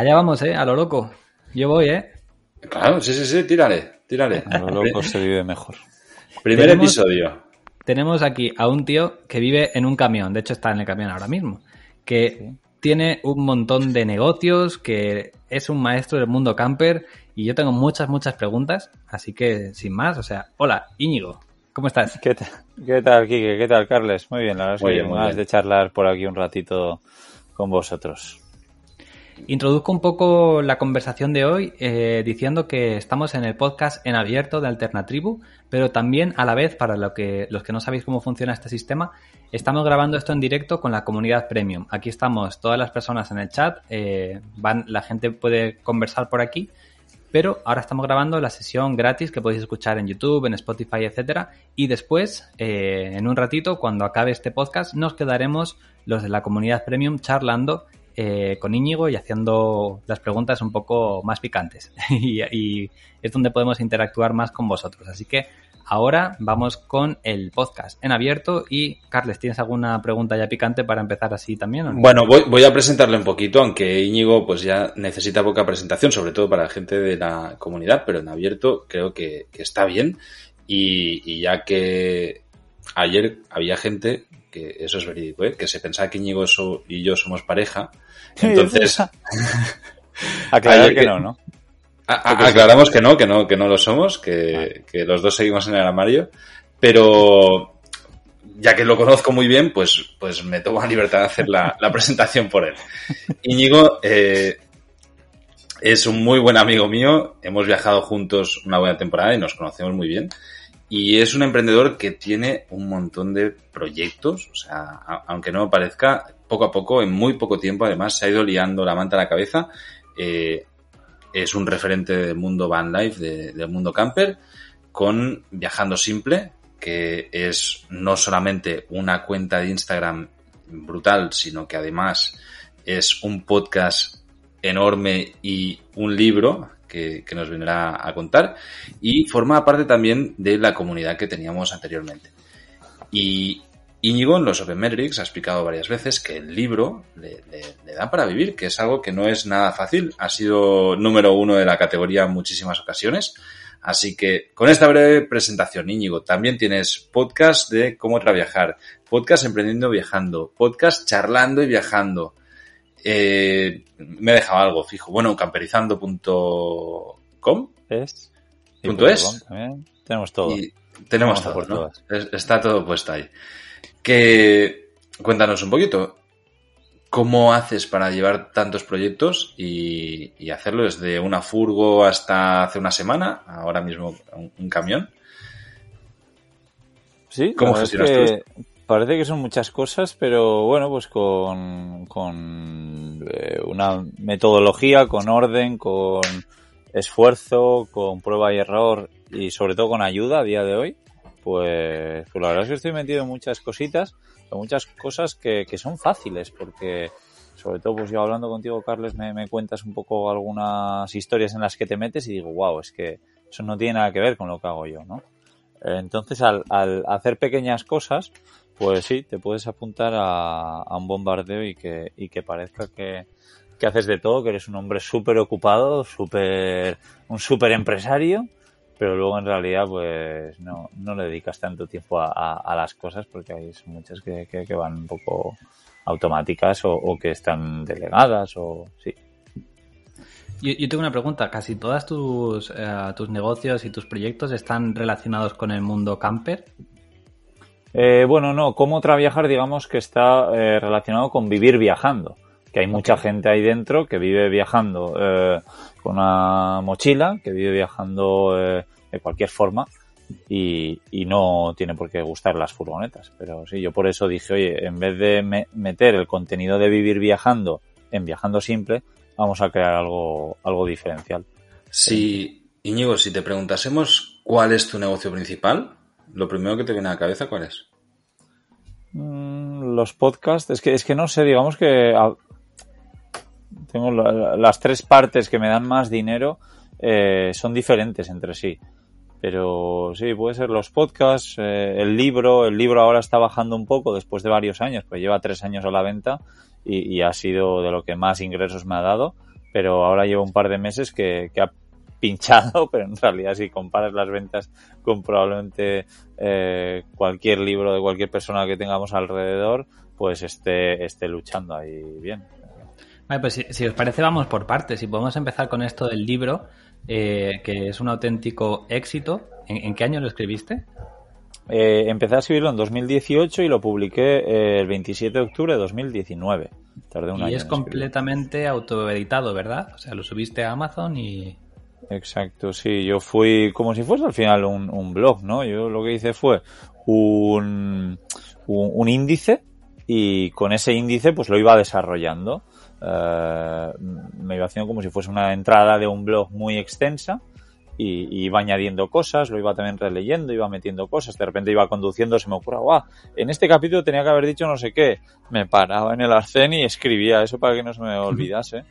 Allá vamos, ¿eh? A lo loco. Yo voy, ¿eh? Claro, sí, sí, sí, tírale, tírale. A lo loco se vive mejor. Primer Tenemos- episodio. Tenemos aquí a un tío que vive en un camión, de hecho está en el camión ahora mismo, que tiene un montón de negocios, que es un maestro del mundo camper y yo tengo muchas, muchas preguntas, así que sin más, o sea, hola, Íñigo, ¿cómo estás? ¿Qué tal, ¿Qué tal, Kike? ¿Qué tal, Carles? Muy bien, la verdad es que ganas bien. de charlar por aquí un ratito con vosotros. Introduzco un poco la conversación de hoy eh, diciendo que estamos en el podcast en abierto de Alternatribu, pero también a la vez, para los que no sabéis cómo funciona este sistema, estamos grabando esto en directo con la comunidad premium. Aquí estamos todas las personas en el chat, eh, van, la gente puede conversar por aquí, pero ahora estamos grabando la sesión gratis que podéis escuchar en YouTube, en Spotify, etcétera. Y después, eh, en un ratito, cuando acabe este podcast, nos quedaremos los de la comunidad premium charlando eh, con Íñigo y haciendo las preguntas un poco más picantes. y, es donde podemos interactuar más con vosotros. Así que ahora vamos con el podcast en abierto. Y Carles, ¿tienes alguna pregunta ya picante para empezar así también? Bueno, voy, a presentarle un poquito, aunque Íñigo pues ya necesita poca presentación, sobre todo para la gente de la comunidad, pero en abierto creo que, está bien. Y ya que ayer había gente, que eso es verídico, ¿eh? que se pensaba que Íñigo y yo somos pareja. Entonces, Aclarar que que- no, ¿no? A- a- aclaramos que no, que no, que no lo somos, que, que los dos seguimos en el armario, pero ya que lo conozco muy bien, pues, pues me tomo la libertad de hacer la, la presentación por él. Íñigo eh, es un muy buen amigo mío, hemos viajado juntos una buena temporada y nos conocemos muy bien. Y es un emprendedor que tiene un montón de proyectos, o sea, aunque no me parezca, poco a poco, en muy poco tiempo, además, se ha ido liando la manta a la cabeza. Eh, es un referente del mundo van life, de- del mundo camper, con Viajando Simple, que es no solamente una cuenta de Instagram brutal, sino que además es un podcast enorme y un libro que, nos vendrá a contar y forma parte también de la comunidad que teníamos anteriormente. Y Íñigo en los Open Metrics ha explicado varias veces que el libro le, le- le da para vivir, que es algo que no es nada fácil. Ha sido número uno de la categoría en muchísimas ocasiones. Así que con esta breve presentación, Íñigo, también tienes podcast de cómo traviajar, podcast emprendiendo viajando, podcast charlando y viajando. Eh, me he dejado algo fijo. Bueno, camperizando.com ¿Es? Y ¿Punto es? com. Tenemos todo. y tenemos todo, por ¿no? todas. Es- Está todo puesto ahí. Que cuéntanos un poquito. ¿Cómo haces para llevar tantos proyectos y, y hacerlo desde una furgo hasta hace una semana, ahora mismo un, un camión? Sí, ¿Cómo verdad es gestionas que Parece que son muchas cosas, pero bueno, pues con, con eh, una metodología, con orden, con esfuerzo, con prueba y error y sobre todo con ayuda a día de hoy, pues, pues la verdad es que estoy metido en muchas cositas, en muchas cosas que, que son fáciles, porque sobre todo pues yo hablando contigo, Carles, me, me cuentas un poco algunas historias en las que te metes y digo, wow, es que eso no tiene nada que ver con lo que hago yo, ¿no? Entonces, al, al hacer pequeñas cosas, pues sí, te puedes apuntar a, un bombardeo y que, y que parezca que, que haces de todo, que eres un hombre súper ocupado, súper, un súper empresario, pero luego en realidad pues no, no le dedicas tanto tiempo a, las cosas porque hay muchas que, que, van un poco automáticas o, o, que están delegadas o sí. Yo, yo tengo una pregunta. ¿Casi todos tus, eh, tus negocios y tus proyectos están relacionados con el mundo camper? Eh, bueno, no. Cómo traviajar, digamos que está eh, relacionado con vivir viajando. Que hay mucha gente ahí dentro que vive viajando eh, con una mochila, que vive viajando eh, de cualquier forma y, y, no tiene por qué gustar las furgonetas. Pero sí, yo por eso dije, oye, en vez de me meter el contenido de vivir viajando en viajando simple, vamos a crear algo, algo diferencial. Si, Íñigo, si te preguntásemos cuál es tu negocio principal, lo primero que te viene a la cabeza, ¿cuál es? Mm, los podcasts, es que, es que no sé, digamos que tengo la, las tres partes que me dan más dinero eh, son diferentes entre sí. Pero sí, puede ser los podcasts, eh, el libro, el libro ahora está bajando un poco después de varios años, pues lleva tres años a la venta y, ha sido de lo que más ingresos me ha dado. pero ahora llevo un par de meses que, que ha pinchado, pero en realidad si comparas las ventas con probablemente eh, cualquier libro de cualquier persona que tengamos alrededor, pues esté, esté luchando ahí bien. Vale, pues si, os parece vamos por partes. Si podemos empezar con esto del libro, eh, que es un auténtico éxito. ¿En, qué año lo escribiste? Eh, empecé a escribirlo en 2018 y lo publiqué el 27 de octubre de 2019. Tardé un y es completamente autoeditado, ¿verdad? O sea, lo subiste a Amazon y... Exacto, sí. Yo fui como si fuese al final un, blog, ¿no? Yo lo que hice fue un, un, índice y con ese índice pues lo iba desarrollando. Eh, me iba haciendo como si fuese una entrada de un blog muy extensa y, iba añadiendo cosas, lo iba también releyendo, iba metiendo cosas, de repente iba conduciendo, se me ocurrió, guau, en este capítulo tenía que haber dicho no sé qué, me paraba en el arcén y escribía eso para que no se me olvidase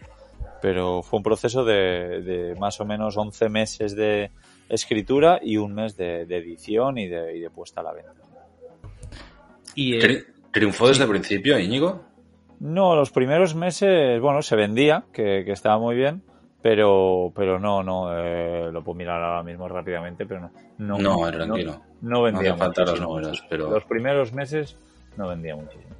pero fue un proceso de, más o menos 11 meses de escritura y un mes de, edición y de, puesta a la venta. ¿Y ¿Triunfó desde el principio, Íñigo? No, los primeros meses, bueno, se vendía, que, estaba muy bien, pero pero no, no, eh, lo puedo mirar ahora mismo rápidamente, pero no. No, no tranquilo. No, vendía no los números, pero... Los primeros meses no vendía muchísimo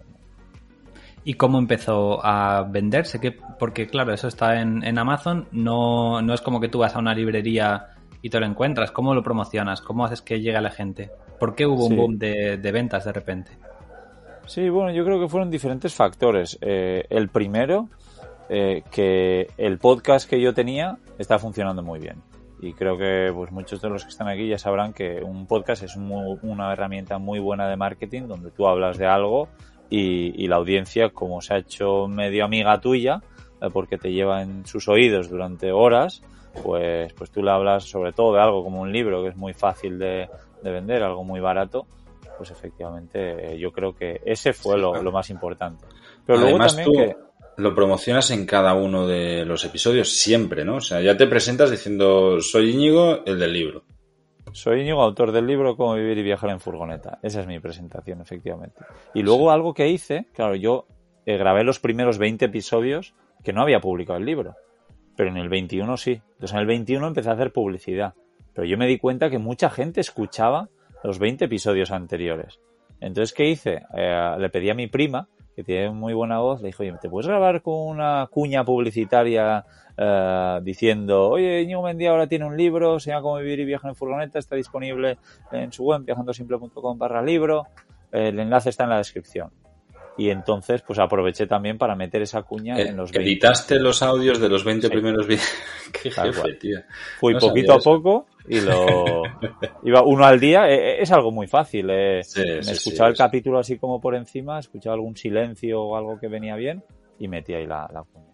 y cómo empezó a venderse. Que, porque, claro, eso está en, Amazon, no, no es como que tú vas a una librería y te lo encuentras. ¿Cómo lo promocionas? ¿Cómo haces que llegue a la gente? ¿Por qué hubo un boom de, ventas de repente? Sí, bueno, yo creo que fueron diferentes factores. Eh, el primero, eh, que el podcast que yo tenía está funcionando muy bien. Y creo que pues muchos de los que están aquí ya sabrán que un podcast es una herramienta muy buena de marketing donde tú hablas de algo y, la audiencia, como se ha hecho medio amiga tuya, eh, porque te lleva en sus oídos durante horas, pues, pues tú le hablas sobre todo de algo como un libro que es muy fácil de, vender, algo muy barato, pues efectivamente eh, yo creo que ese fue lo, más importante. Pero luego también que... lo promocionas en cada uno de los episodios siempre, ¿no? O sea, ya te presentas diciendo soy Íñigo, el del libro. Soy Íñigo, autor del libro Cómo vivir y viajar en furgoneta. Esa es mi presentación, efectivamente. Y luego algo que hice, claro, yo eh, grabé los primeros 20 episodios que no había publicado el libro. Pero en el 21 sí. Entonces en el 21 empecé a hacer publicidad. Pero yo me di cuenta que mucha gente escuchaba los 20 episodios anteriores. Entonces, ¿qué hice? Eh, le pedí a mi prima, que tiene muy buena voz, le dije, oye, ¿te puedes grabar con una cuña publicitaria eh, diciendo, oye, Íñigo Mendía ahora tiene un libro, se llama Cómo vivir y viajar en furgoneta, está disponible en su web, viajandosimple.com barra libro, el enlace está en la descripción. Y entonces, pues aproveché también para meter esa cuña eh, en los 20. Editaste los audios de los 20 primeros vídeos. Qué jefe, tío. Fui poquito a poco y lo iba uno al día. Eh, es algo muy fácil. me escuchaba el capítulo así como por encima, escuchaba algún silencio o algo que venía bien y metí ahí la, la cuña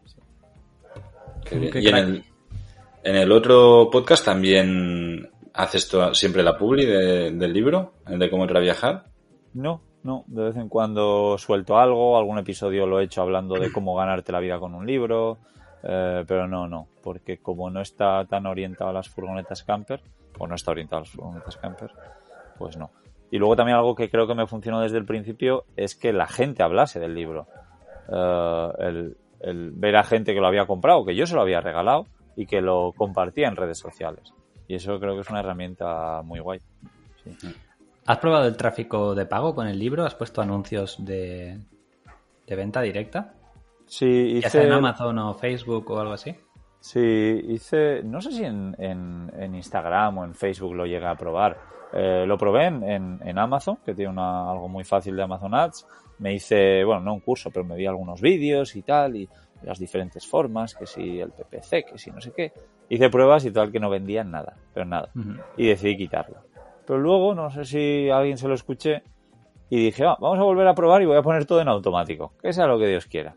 y en el, otro podcast también haces siempre la publi del libro, el de cómo era viajar. No, no, de vez en cuando suelto algo, algún episodio lo he hecho hablando de cómo ganarte la vida con un libro, eh, pero no, no, porque como no está tan orientado a las furgonetas camper, o no está orientado a las furgonetas camper, pues no. Y luego también algo que creo que me funcionó desde el principio es que la gente hablase del libro. Eh, el, el ver a gente que lo había comprado, que yo se lo había regalado y que lo compartía en redes sociales. Y eso creo que es una herramienta muy guay. ¿Has probado el tráfico de pago con el libro? ¿Has puesto anuncios de, de venta directa? Sí, hice... Ya sea en Amazon o Facebook o algo así. Sí, hice, no sé si en, en, Instagram o en Facebook lo llegué a probar. Eh, lo probé en, en, Amazon, que tiene una, algo muy fácil de Amazon Ads me hice, bueno, no un curso, pero me vi algunos vídeos y tal, y las diferentes formas, que si el PPC, que si no sé qué. Hice pruebas y tal que no vendían nada, pero nada. Y decidí quitarlo. Pero luego, no sé si alguien se lo escuché, y dije, ah, vamos a volver a probar y voy a poner todo en automático, que sea lo que Dios quiera.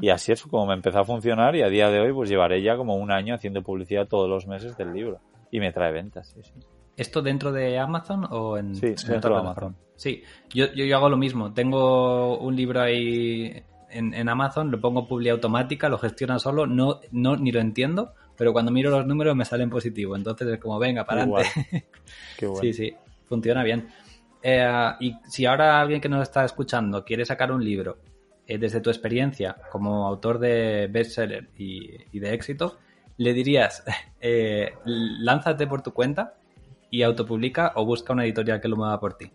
Y así es como me empezó a funcionar y a día de hoy pues llevaré ya como un año haciendo publicidad todos los meses del libro. Y me trae ventas, sí, sí. ¿Esto dentro de Amazon o en sí, dentro de Amazon? Sí, yo, yo, hago lo mismo. Tengo un libro ahí en, Amazon, lo pongo publi automática, lo gestiona solo, no, no ni lo entiendo, pero cuando miro los números me salen positivos. Entonces es como, venga, para adelante. Qué Sí, sí, funciona bien. Eh, y si ahora alguien que nos está escuchando quiere sacar un libro, eh, desde tu experiencia como autor de bestseller y, y de éxito, le dirías, eh, lánzate por tu cuenta y autopublica o busca una editorial que lo mueva por ti?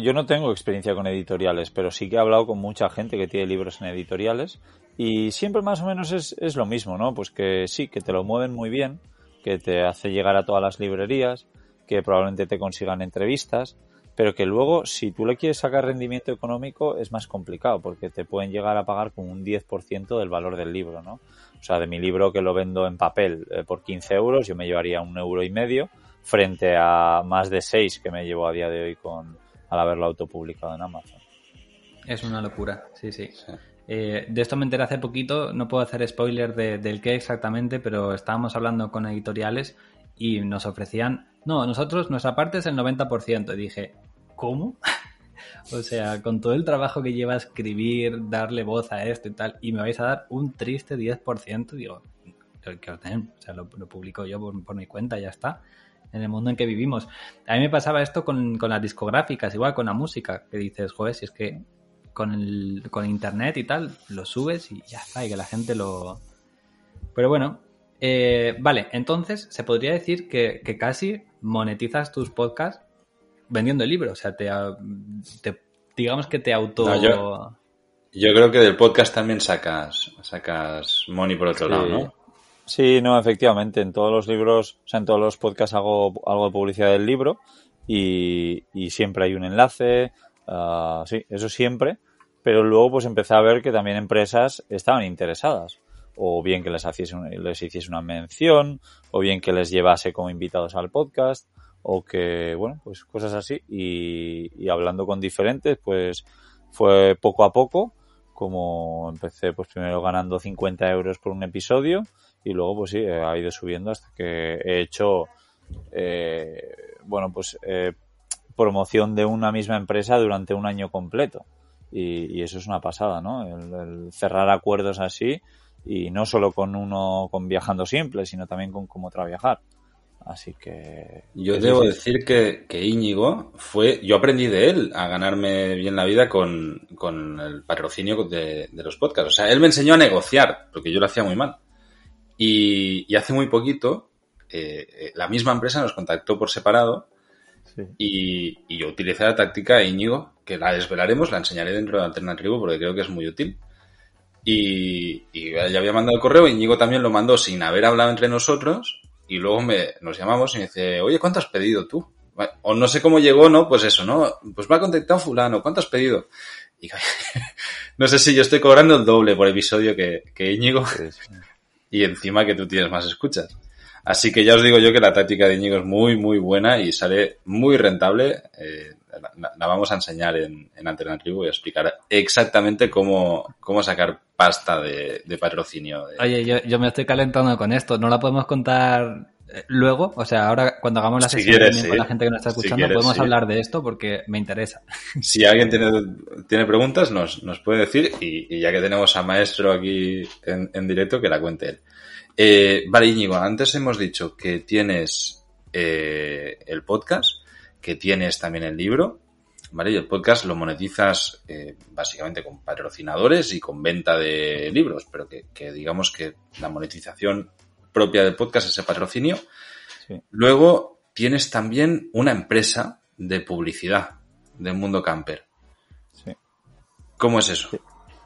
yo no tengo experiencia con editoriales, pero sí que he hablado con mucha gente que tiene libros en editoriales y siempre más o menos es, es lo mismo, ¿no? Pues que sí, que te lo mueven muy bien, que te hace llegar a todas las librerías, que probablemente te consigan entrevistas, pero que luego si tú le quieres sacar rendimiento económico es más complicado porque te pueden llegar a pagar con un 10% del valor del libro, ¿no? O sea, de mi libro que lo vendo en papel eh, por 15 euros, yo me llevaría un euro y medio frente a más de 6 que me llevo a día de hoy con al haberlo autopublicado en Amazon. Es una locura, sí, sí. Eh, de esto me enteré hace poquito, no puedo hacer spoiler del qué exactamente, pero estábamos hablando con editoriales y nos ofrecían, no, nosotros nuestra parte es el 90%. Y dije, ¿cómo? o sea, con todo el trabajo que lleva escribir, darle voz a esto y tal, y me vais a dar un triste 10%, digo, que os den, o sea, lo, publico yo por, mi cuenta, ya está en el mundo en que vivimos. A mí me pasaba esto con, con, las discográficas, igual con la música, que dices, joder, si es que con, el, con internet y tal, lo subes y ya está, y que la gente lo... Pero bueno, eh, vale, entonces se podría decir que, casi monetizas tus podcasts vendiendo el libro, o sea, te, digamos que te auto... yo, creo que del podcast también sacas, sacas money por otro lado, ¿no? Sí, no, efectivamente, en todos los libros, o sea, en todos los podcasts hago algo de publicidad del libro y, y siempre hay un enlace, uh, sí, eso siempre, pero luego pues empecé a ver que también empresas estaban interesadas o bien que les, hiciese, les hiciese una mención, o bien que les llevase como invitados al podcast, o que, bueno, pues cosas así. Y, hablando con diferentes, pues fue poco a poco, como empecé pues primero ganando 50 euros por un episodio, y luego pues sí, ha ido subiendo hasta que he hecho, eh, bueno, pues eh, promoción de una misma empresa durante un año completo. Y, eso es una pasada, ¿no? El, cerrar acuerdos así y no solo con uno con viajando simple, sino también con cómo trabajar. Así que... Yo debo decir que, que, Íñigo fue... Yo aprendí de él a ganarme bien la vida con, con el patrocinio de, de, los podcasts. O sea, él me enseñó a negociar, porque yo lo hacía muy mal. Y, y hace muy poquito, eh, eh la misma empresa nos contactó por separado y, yo utilicé la táctica de Íñigo, que la desvelaremos, la enseñaré dentro de Alternativo porque creo que es muy útil. Y, ya había mandado el correo, Íñigo también lo mandó sin haber hablado entre nosotros y luego me, nos llamamos y me dice, oye, ¿cuánto has pedido tú? O no sé cómo llegó, ¿no? Pues eso, ¿no? Pues me ha contactado fulano, ¿cuánto has pedido? Y no sé si yo estoy cobrando el doble por episodio que, que Íñigo y encima que tú tienes más escuchas. Así que ya os digo yo que la táctica de Íñigo es muy, muy buena y sale muy rentable. Eh, la, vamos a enseñar en, en Antena Tribu y explicar exactamente cómo, cómo sacar pasta de, patrocinio. Oye, yo, yo, me estoy calentando con esto. ¿No la podemos contar eh, luego? O sea, ahora cuando hagamos la sesión con la gente que nos está escuchando, podemos hablar de esto porque me interesa. Si alguien tiene, tiene preguntas, nos, nos puede decir y, ya que tenemos a Maestro aquí en, en directo, que la cuente él. Eh, vale, Íñigo, antes hemos dicho que tienes eh, el podcast, que tienes también el libro, ¿vale? Y el podcast lo monetizas eh, básicamente con patrocinadores y con venta de libros, pero que, digamos que la monetización propia del podcast es el patrocinio. Luego tienes también una empresa de publicidad del mundo camper. Sí. ¿Cómo es eso?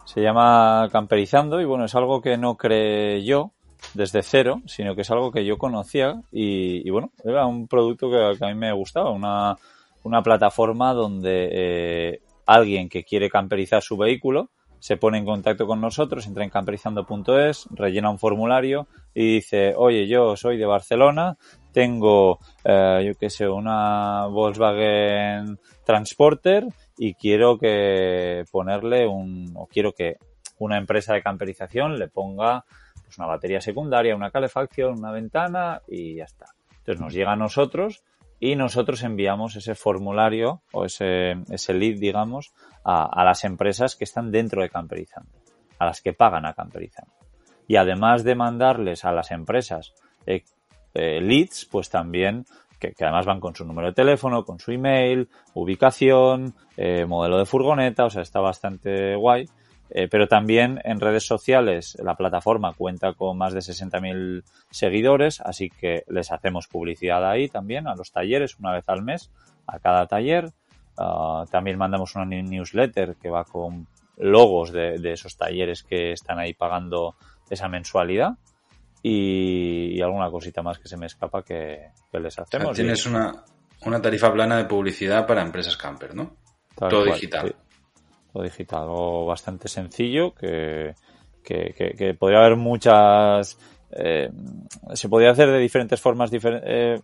Se llama Camperizando y bueno, es algo que no creé yo, desde cero, sino que es algo que yo conocía y, bueno, era un producto que, a mí me gustaba, una, una plataforma donde eh, alguien que quiere camperizar su vehículo se pone en contacto con nosotros, entra en camperizando.es, rellena un formulario y dice, oye, yo soy de Barcelona, tengo, eh, yo qué sé, una Volkswagen Transporter y quiero que ponerle un, o quiero que una empresa de camperización le ponga pues una batería secundaria, una calefacción, una ventana y ya está. Entonces nos llega a nosotros y nosotros enviamos ese formulario o ese, ese lead, digamos, a, las empresas que están dentro de Camperizando, a las que pagan a Camperizando. Y además de mandarles a las empresas eh, eh, leads, pues también que, además van con su número de teléfono, con su email, ubicación, eh, modelo de furgoneta, o sea, está bastante guay. Eh, pero también en redes sociales la plataforma cuenta con más de 60.000 seguidores, así que les hacemos publicidad ahí también a los talleres una vez al mes, a cada taller. Ah, también mandamos una newsletter que va con logos de, esos talleres que están ahí pagando esa mensualidad y, alguna cosita más que se me escapa que, les hacemos. tienes una, una tarifa plana de publicidad para empresas camper, ¿no? Todo digital digital, algo bastante sencillo que, que, podría haber muchas... Eh, se podría hacer de diferentes formas, eh,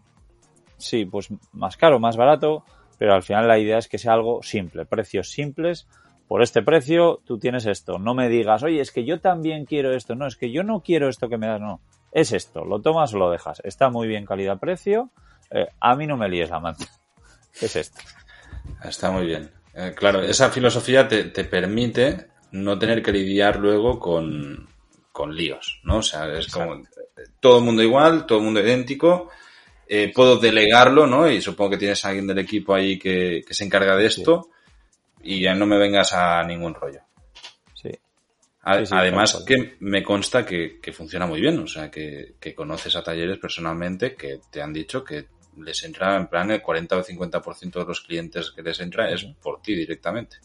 sí, pues más caro, más barato, pero al final la idea es que sea algo simple, precios simples. Por este precio tú tienes esto. No me digas, oye, es que yo también quiero esto. No, es que yo no quiero esto que me das. No, es esto. Lo tomas o lo dejas. Está muy bien calidad-precio. Eh, a mí no me líes la manta. Es esto. Está muy bien. Eh, claro, esa filosofía te, permite no tener que lidiar luego con, líos, ¿no? O sea, es como todo el mundo igual, todo el mundo idéntico. Eh, puedo delegarlo, ¿no? Y supongo que tienes a alguien del equipo ahí que, se encarga de esto y ya no me vengas a ningún rollo. Sí. Además que me consta que, funciona muy bien, o sea, que, que, conoces a talleres personalmente que te han dicho que les entra en plan el 40 o 50% de los clientes que les entra es por ti directamente.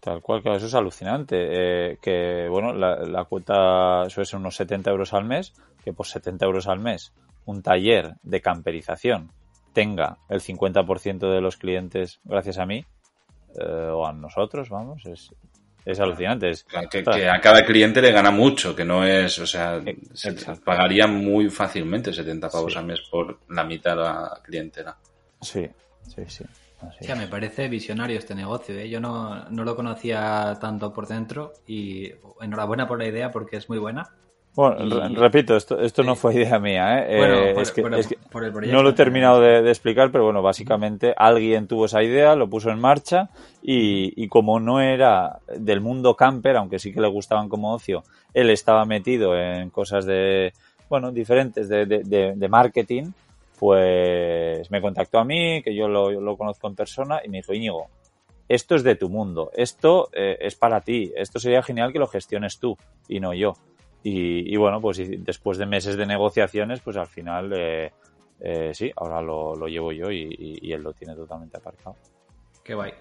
Tal cual, que eso es alucinante. Eh, que, bueno, la, cuota suele ser unos 70 euros al mes, que por 70 euros al mes un taller de camperización tenga el 50% de los clientes gracias a mí, eh, o a nosotros, vamos, es, es alucinante. Es, que, a cada cliente le gana mucho, que no es, o sea, se pagaría muy fácilmente 70 pavos al mes por la mitad de la clientela. Sí, sí, sí. me parece visionario este negocio. ¿eh? Yo no, no, lo conocía tanto por dentro y enhorabuena por la idea porque es muy buena. Bueno, repito, esto, esto no fue idea mía, ¿eh? eh es que, no lo he terminado de, explicar, pero bueno, básicamente alguien tuvo esa idea, lo puso en marcha y, y, como no era del mundo camper, aunque sí que le gustaban como ocio, él estaba metido en cosas de, bueno, diferentes de, de, de marketing, pues me contactó a mí, que yo lo, lo, conozco en persona, y me dijo, Íñigo, esto es de tu mundo, esto eh, es para ti, esto sería genial que lo gestiones tú y no yo. Y, bueno, pues después de meses de negociaciones, pues al final eh, eh, sí, ahora lo, llevo yo y, él lo tiene totalmente aparcado. Qué guay.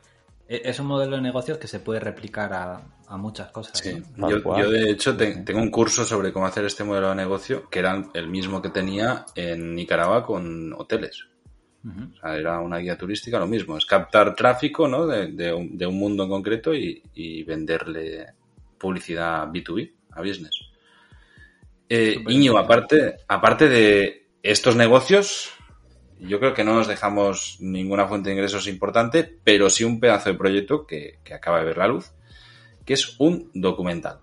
E, es un modelo de negocios que se puede replicar a, muchas cosas. Sí, yo, de hecho tengo un curso sobre cómo hacer este modelo de negocio que era el mismo que tenía en Nicaragua con hoteles. O sea, era una guía turística, lo mismo, es captar tráfico ¿no? de, un, mundo en concreto y, y venderle publicidad B2B a business. Eh, Iño, aparte, aparte de estos negocios, yo creo que no nos dejamos ninguna fuente de ingresos importante, pero sí un pedazo de proyecto que, acaba de ver la luz, que es un documental.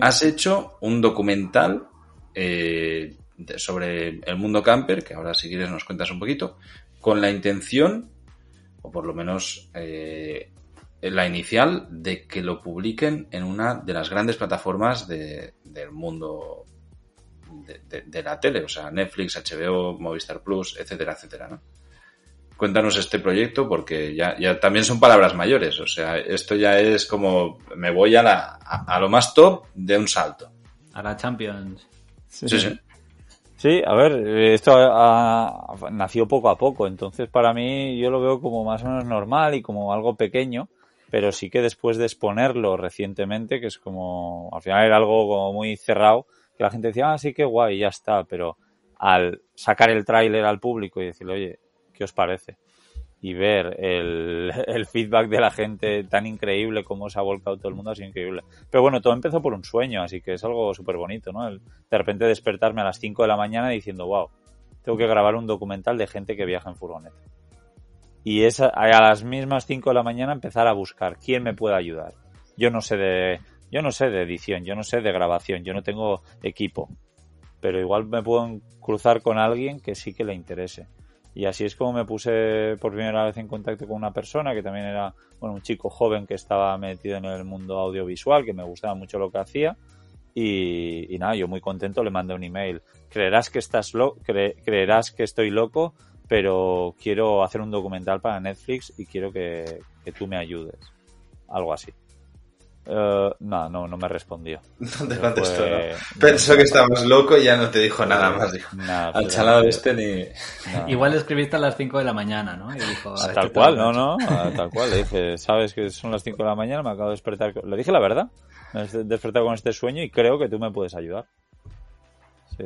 Has hecho un documental eh, sobre el mundo camper, que ahora si quieres nos cuentas un poquito, con la intención, o por lo menos eh, la inicial, de que lo publiquen en una de las grandes plataformas del mundo de, la tele, o sea, Netflix, HBO, Movistar Plus, etcétera, etcétera, ¿no? Cuéntanos este proyecto porque ya, ya también son palabras mayores, o sea, esto ya es como me voy a, la, a, lo más top de un salto. A la Champions. Sí, sí. sí. a ver, esto nació poco a poco, entonces para mí yo lo veo como más o menos normal y como algo pequeño pero sí que después de exponerlo recientemente, que es como, al final era algo como muy cerrado, que la gente decía, ah, sí, qué guay, ya está, pero al sacar el tráiler al público y decirle, oye, ¿qué os parece? Y ver el, feedback de la gente tan increíble como se ha volcado todo el mundo, es increíble. Pero bueno, todo empezó por un sueño, así que es algo súper bonito, ¿no? El, de repente despertarme a las 5 de la mañana diciendo, wow, tengo que grabar un documental de gente que viaja en furgoneta y es a, las mismas 5 de la mañana empezar a buscar quién me puede ayudar. Yo no sé de yo no sé de edición, yo no sé de grabación, yo no tengo equipo, pero igual me puedo cruzar con alguien que sí que le interese. Y así es como me puse por primera vez en contacto con una persona que también era, bueno, un chico joven que estaba metido en el mundo audiovisual, que me gustaba mucho lo que hacía. Y, nada, yo muy contento le mandé un email. Creerás que estás lo creerás que estoy loco, pero quiero hacer un documental para Netflix y quiero que, que tú me ayudes. Algo así. Eh, no, no, no me respondió. No te contestó, ¿no? Pensó que estabas loco y ya no te dijo nada más. Dijo, al chalado este ni... Igual escribiste a las 5 de la mañana, ¿no? Y dijo, tal cual, no, no, tal cual. Le dije, sabes que son las 5 de la mañana, me acabo de despertar. Le dije la verdad. Me he despertado con este sueño y creo que tú me puedes ayudar. Sí.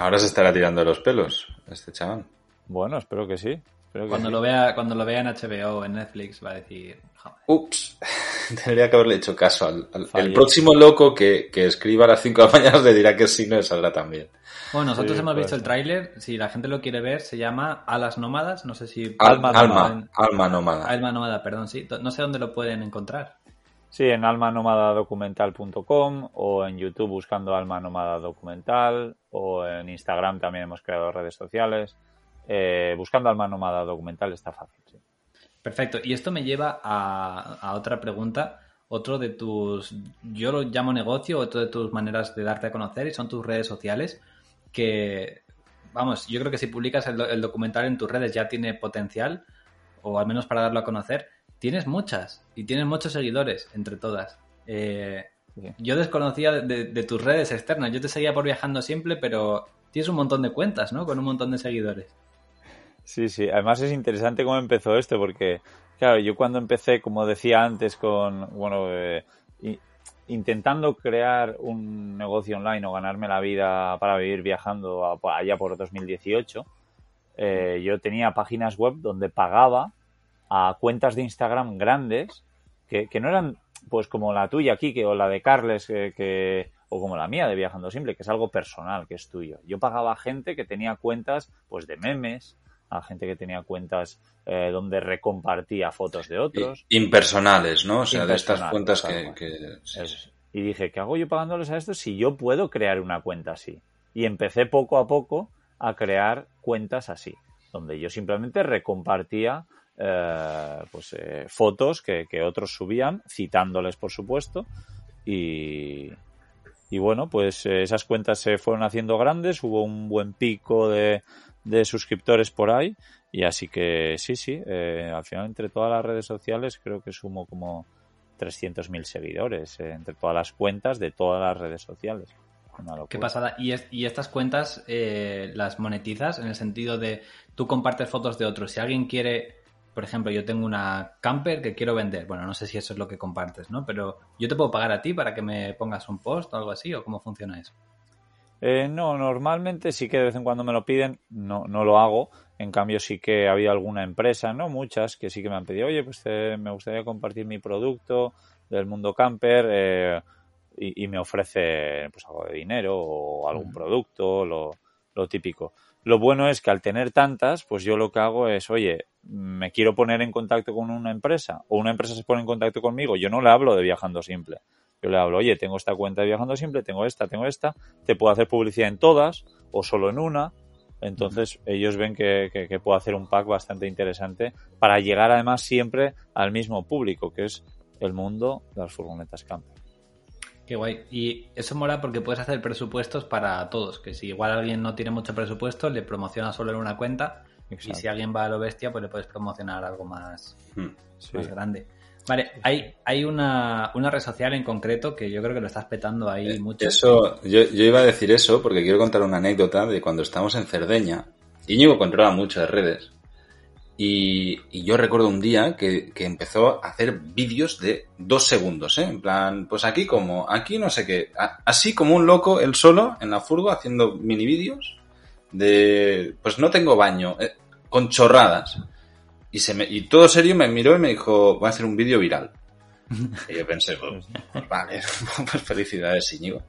Ahora se estará tirando los pelos, este chaval. Bueno, espero que sí. cuando, Lo vea, cuando lo vea en HBO o en Netflix va a decir, Ups, tendría que haberle hecho caso al, el próximo loco que, escriba a las 5 de la mañana le dirá que sí, no saldrá también. Bueno, nosotros hemos visto el tráiler, si la gente lo quiere ver, se llama Alas Nómadas, no sé si... Alma, alma, alma Nómada. Alma Nómada, perdón, sí. No sé dónde lo pueden encontrar. Sí, en almanomadadocumental.com o en YouTube buscando Alma Nómada Documental o en Instagram también hemos creado redes sociales. Eh, buscando Alma Nómada Documental está fácil, sí. Perfecto. Y esto me lleva a, otra pregunta. Otro de tus, yo lo llamo negocio, otro de tus maneras de darte a conocer y son tus redes sociales que, vamos, yo creo que si publicas el, documental en tus redes ya tiene potencial, o al menos para darlo a conocer. Tienes muchas y tienes muchos seguidores entre todas. Eh, yo desconocía de, de, tus redes externas. Yo te seguía por viajando siempre, pero tienes un montón de cuentas, ¿no? Con un montón de seguidores. Sí, sí. Además es interesante cómo empezó esto, porque, claro, yo cuando empecé, como decía antes, con, bueno, eh, intentando crear un negocio online o ganarme la vida para vivir viajando allá por 2018, eh, yo tenía páginas web donde pagaba a cuentas de Instagram grandes que, que no eran pues como la tuya aquí que, o la de Carles que, o como la mía de Viajando Simple, que es algo personal, que es tuyo. Yo pagaba a gente que tenía cuentas pues de memes, a gente que tenía cuentas eh, donde recompartía fotos de otros. Impersonales, ¿no? O sea, de estas cuentas que... Y dije, ¿qué hago yo pagándoles a esto si yo puedo crear una cuenta así? Y empecé poco a poco a crear cuentas así, donde yo simplemente recompartía eh, pues, eh, fotos que, que, otros subían, citándoles, por supuesto, y, y bueno, pues esas cuentas se fueron haciendo grandes, hubo un buen pico de, de suscriptores por ahí. Y así que sí, sí, eh, al final entre todas las redes sociales creo que sumo como 300.000 seguidores eh, entre todas las cuentas de todas las redes sociales. Qué pasada. ¿Y, y estas cuentas eh, las monetizas en el sentido de tú compartes fotos de otros? Si alguien quiere, por ejemplo, yo tengo una camper que quiero vender. Bueno, no sé si eso es lo que compartes, ¿no? Pero yo te puedo pagar a ti para que me pongas un post o algo así, o cómo funciona eso. Eh, no, normalmente sí que de vez en cuando me lo piden, no, no lo hago. En cambio sí que ha habido alguna empresa, no muchas, que sí que me han pedido, oye, pues eh, me gustaría compartir mi producto del mundo camper eh, y, me ofrece pues algo de dinero o algún producto, lo, lo típico. Lo bueno es que al tener tantas, pues yo lo que hago es, oye, me quiero poner en contacto con una empresa o una empresa se pone en contacto conmigo, yo no le hablo de viajando simple yo le hablo, oye, tengo esta cuenta de Viajando Simple, tengo esta, tengo esta, te puedo hacer publicidad en todas o solo en una. Entonces ellos ven que, que, puedo hacer un pack bastante interesante para llegar además siempre al mismo público, que es el mundo de las furgonetas camper. Qué guay. Y eso mola porque puedes hacer presupuestos para todos. Que si igual alguien no tiene mucho presupuesto, le promociona solo en una cuenta. Y si alguien va a lo bestia, pues le puedes promocionar algo más, hmm. más grande. Vale, hay, hay una, una, red social en concreto que yo creo que lo estás petando ahí eh, mucho. Eso, yo, yo iba a decir eso porque quiero contar una anécdota de cuando estamos en Cerdeña. Íñigo controla muchas redes. Y, y, yo recuerdo un día que, que, empezó a hacer vídeos de dos segundos, ¿eh? En plan, pues aquí como, aquí no sé qué. así como un loco, él solo, en la furgo, haciendo mini vídeos de, pues no tengo baño, eh, con chorradas. Y, se me, y todo serio me miró y me dijo, voy a hacer un vídeo viral. Y yo pensé, pues, vale, pues felicidades, Íñigo.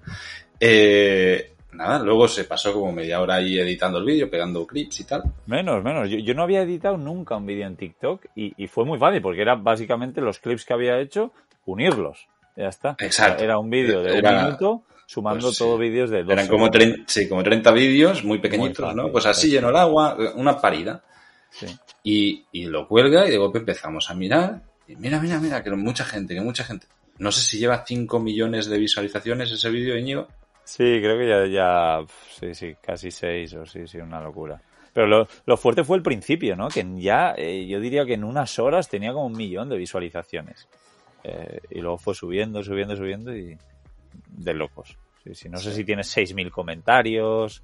Eh, nada, luego se pasó como media hora ahí editando el vídeo, pegando clips y tal. Menos, menos. Yo, yo no había editado nunca un vídeo en TikTok y, y, fue muy fácil porque era básicamente los clips que había hecho, unirlos. Ya está. Exacto. Era un vídeo de un minuto sumando pues, todos vídeos de dos Eran como, 30, sí, como 30 vídeos muy pequeñitos, ¿no? Pues así lleno el agua, una parida. Y, y, lo cuelga y de golpe empezamos a mirar. Y mira, mira, mira, que mucha gente, que mucha gente. No sé si lleva 5 millones de visualizaciones ese vídeo, Íñigo. Sí, creo que ya, ya, sí, sí, casi 6 o sí, sí, una locura. Pero lo, fuerte fue el principio, ¿no? Que ya, eh, yo diría que en unas horas tenía como un millón de visualizaciones. Eh, y luego fue subiendo, subiendo, subiendo y de locos. Sí, No sé si tienes 6.000 comentarios.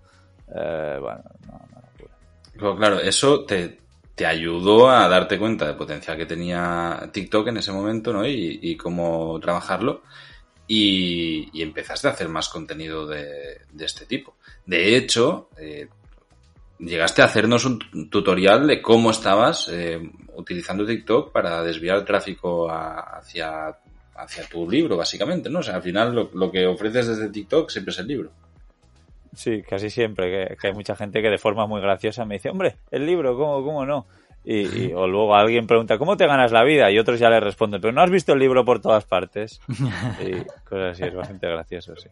Eh, bueno, no, Claro, eso te, te ayudó a darte cuenta del potencial que tenía TikTok en ese momento, ¿no? Y, cómo trabajarlo. Y, empezaste a hacer más contenido de, este tipo. De hecho, eh, llegaste a hacernos un tutorial de cómo estabas eh, utilizando TikTok para desviar el tráfico hacia, hacia tu libro, básicamente, ¿no? O sea, al final lo, lo, que ofreces desde TikTok siempre es el libro. Sí, casi siempre, que, hay mucha gente que de forma muy graciosa me dice, hombre, el libro, ¿cómo, cómo no? Y, o luego alguien pregunta, ¿cómo te ganas la vida? Y otros ya le responden, pero no has visto el libro por todas partes. Y cosas así, es bastante gracioso, sí.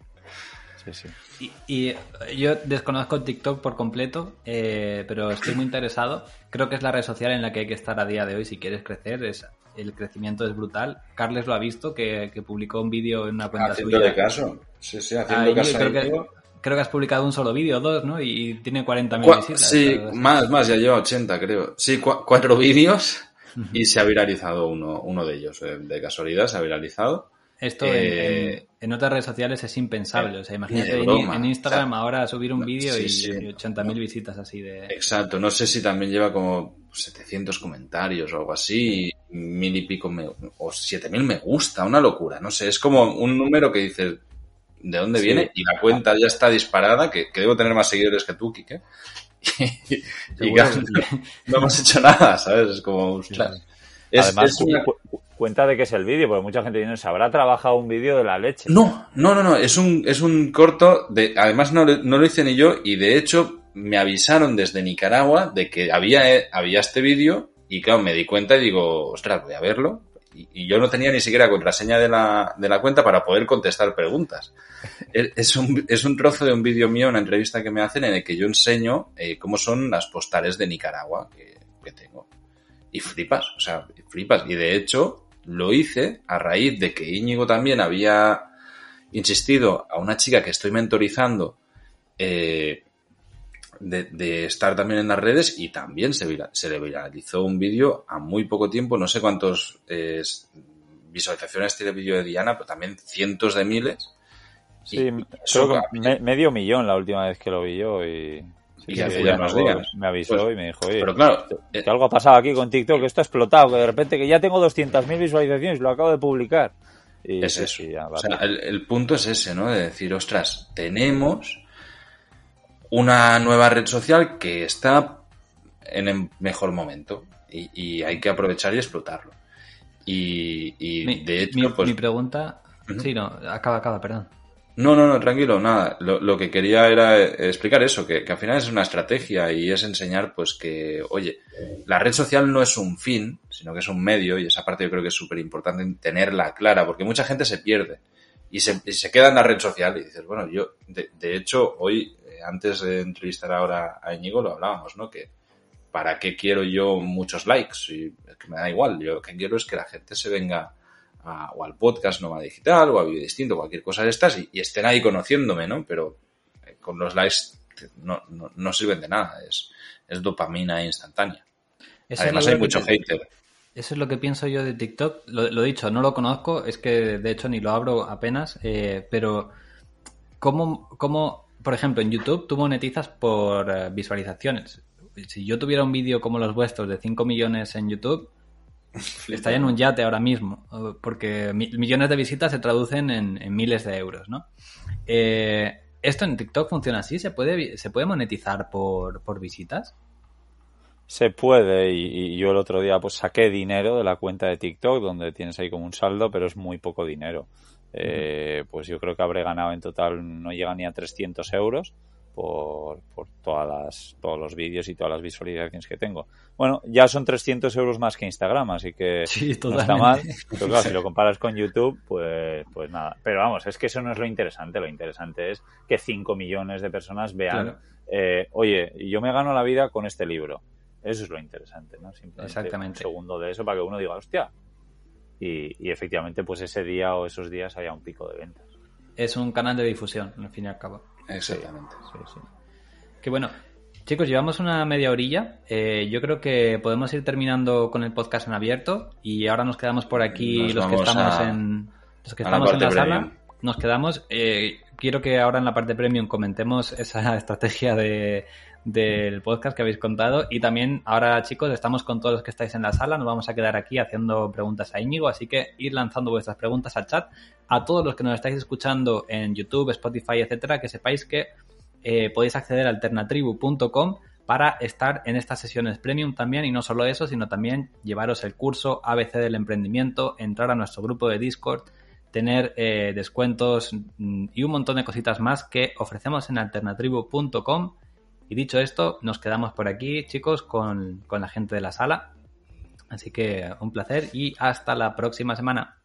Sí, sí. Y, yo desconozco TikTok por completo, eh, pero estoy muy interesado. Creo que es la red social en la que hay que estar a día de hoy si quieres crecer. Es, el crecimiento es brutal. Carles lo ha visto, que, publicó un vídeo en una cuenta haciendo suya. caso. Sí, sí, haciendo caso. Creo creo que has publicado un solo vídeo, dos, ¿no? Y tiene 40.000 visitas. Sí, más, más, ya lleva 80, creo. Sí, cuatro vídeos y se ha viralizado uno, uno de ellos. De casualidad se ha viralizado. Esto en, eh, otras redes sociales es impensable. O sea, imagínate en, Instagram ahora subir un vídeo y 80.000 visitas así de... Exacto. No sé si también lleva como 700 comentarios o algo así, mil y pico me, o 7.000 me gusta, una locura. No sé, es como un número que dices, de dónde viene y la cuenta ya está disparada, que, debo tener más seguidores que tú, Kike. Y, no, hemos hecho nada, ¿sabes? Es como, Además, cuenta de que es el vídeo, porque mucha gente ¿se habrá trabajado un vídeo de la leche? No, no, no, no, es un, es un corto, de, además no, no lo hice ni yo, y de hecho me avisaron desde Nicaragua de que había, había este vídeo, y claro, me di cuenta y digo, ostras, voy a verlo, y, yo no tenía ni siquiera contraseña de la, de la cuenta para poder contestar preguntas. Es un, es un trozo de un vídeo mío, una entrevista que me hacen en el que yo enseño eh, cómo son las postales de Nicaragua que tengo. Y flipas, o sea, flipas. Y de hecho, lo hice a raíz de que Íñigo también había insistido a una chica que estoy mentorizando eh, de, estar también en las redes y también se, se le viralizó un vídeo a muy poco tiempo, no sé cuántos visualizaciones tiene el vídeo de Diana, pero también cientos de miles. Sí, medio millón la última vez que lo vi yo y... me avisó y me dijo, oye, pero claro, que, eh, algo ha pasado aquí con TikTok, que esto ha explotado, que de repente que ya tengo 200.000 visualizaciones, lo acabo de publicar. Y, es eso. o sea, el, el, punto es ese, ¿no? De decir, ostras, tenemos una nueva red social que está en el mejor momento y, hay que aprovechar y explotarlo. Y, de hecho, mi, pues... Mi pregunta... Sí, no, acaba, acaba, perdón. No, no, no, tranquilo, nada. Lo, que quería era explicar eso, que, al final es una estrategia y es enseñar, pues que, oye, la red social no es un fin, sino que es un medio y esa parte yo creo que es súper importante tenerla clara, porque mucha gente se pierde y se, queda en la red social y dices, bueno, yo, de, de hecho, hoy antes de entrevistar ahora a Íñigo lo hablábamos, ¿no? Que para qué quiero yo muchos likes y que me da igual, yo lo que quiero es que la gente se venga a, o al podcast Noma Digital o a Video Distinto, cualquier cosa de estas y, estén ahí conociéndome, ¿no? Pero eh, con los likes no, no, sirven de nada, es, es dopamina instantánea. Además hay mucho hater. Eso es lo que pienso yo de TikTok. Lo, lo, dicho, no lo conozco, es que de hecho ni lo abro apenas, eh, pero ¿cómo, ¿cómo por ejemplo, en YouTube tú monetizas por eh, visualizaciones. Si yo tuviera un vídeo como los vuestros de 5 millones en YouTube, estaría en un yate ahora mismo, porque millones de visitas se traducen en, miles de euros, ¿no? Eh, ¿Esto en TikTok funciona así? ¿Se puede, se puede monetizar por, por visitas? Se puede y, yo el otro día pues saqué dinero de la cuenta de TikTok donde tienes ahí como un saldo, pero es muy poco dinero. Eh, pues yo creo que habré ganado en total, no llega ni a 300 euros por, por todas las, todos los vídeos y todas las visualizaciones que tengo. Bueno, ya son 300 euros más que Instagram, así que no está mal. Pero claro, si lo comparas con YouTube, pues, pues nada. Pero vamos, es que eso no es lo interesante. Lo interesante es que 5 millones de personas vean, eh, oye, yo me gano la vida con este libro. Eso es lo interesante, ¿no? Simplemente Exactamente. un segundo de eso para que uno diga, hostia, y, efectivamente pues ese día o esos días haya un pico de ventas. Es un canal de difusión, al fin y al cabo. Exactamente. Sí, bueno. Chicos, llevamos una media orilla. Eh, yo creo que podemos ir terminando con el podcast en abierto y ahora nos quedamos por aquí los que estamos en los que estamos en la sala. Nos quedamos. Eh, quiero que ahora en la parte premium comentemos esa estrategia de, del podcast que habéis contado y también ahora chicos estamos con todos los que estáis en la sala, nos vamos a quedar aquí haciendo preguntas a Íñigo, así que ir lanzando vuestras preguntas al chat. A todos los que nos estáis escuchando en YouTube, Spotify, etcétera, que sepáis que eh, podéis acceder a alternatribu.com para estar en estas sesiones premium también y no solo eso, sino también llevaros el curso ABC del emprendimiento, entrar a nuestro grupo de Discord, tener eh, descuentos mm, y un montón de cositas más que ofrecemos en alternatribu.com. Y dicho esto, nos quedamos por aquí, chicos, con, con la gente de la sala. Así que un placer y hasta la próxima semana.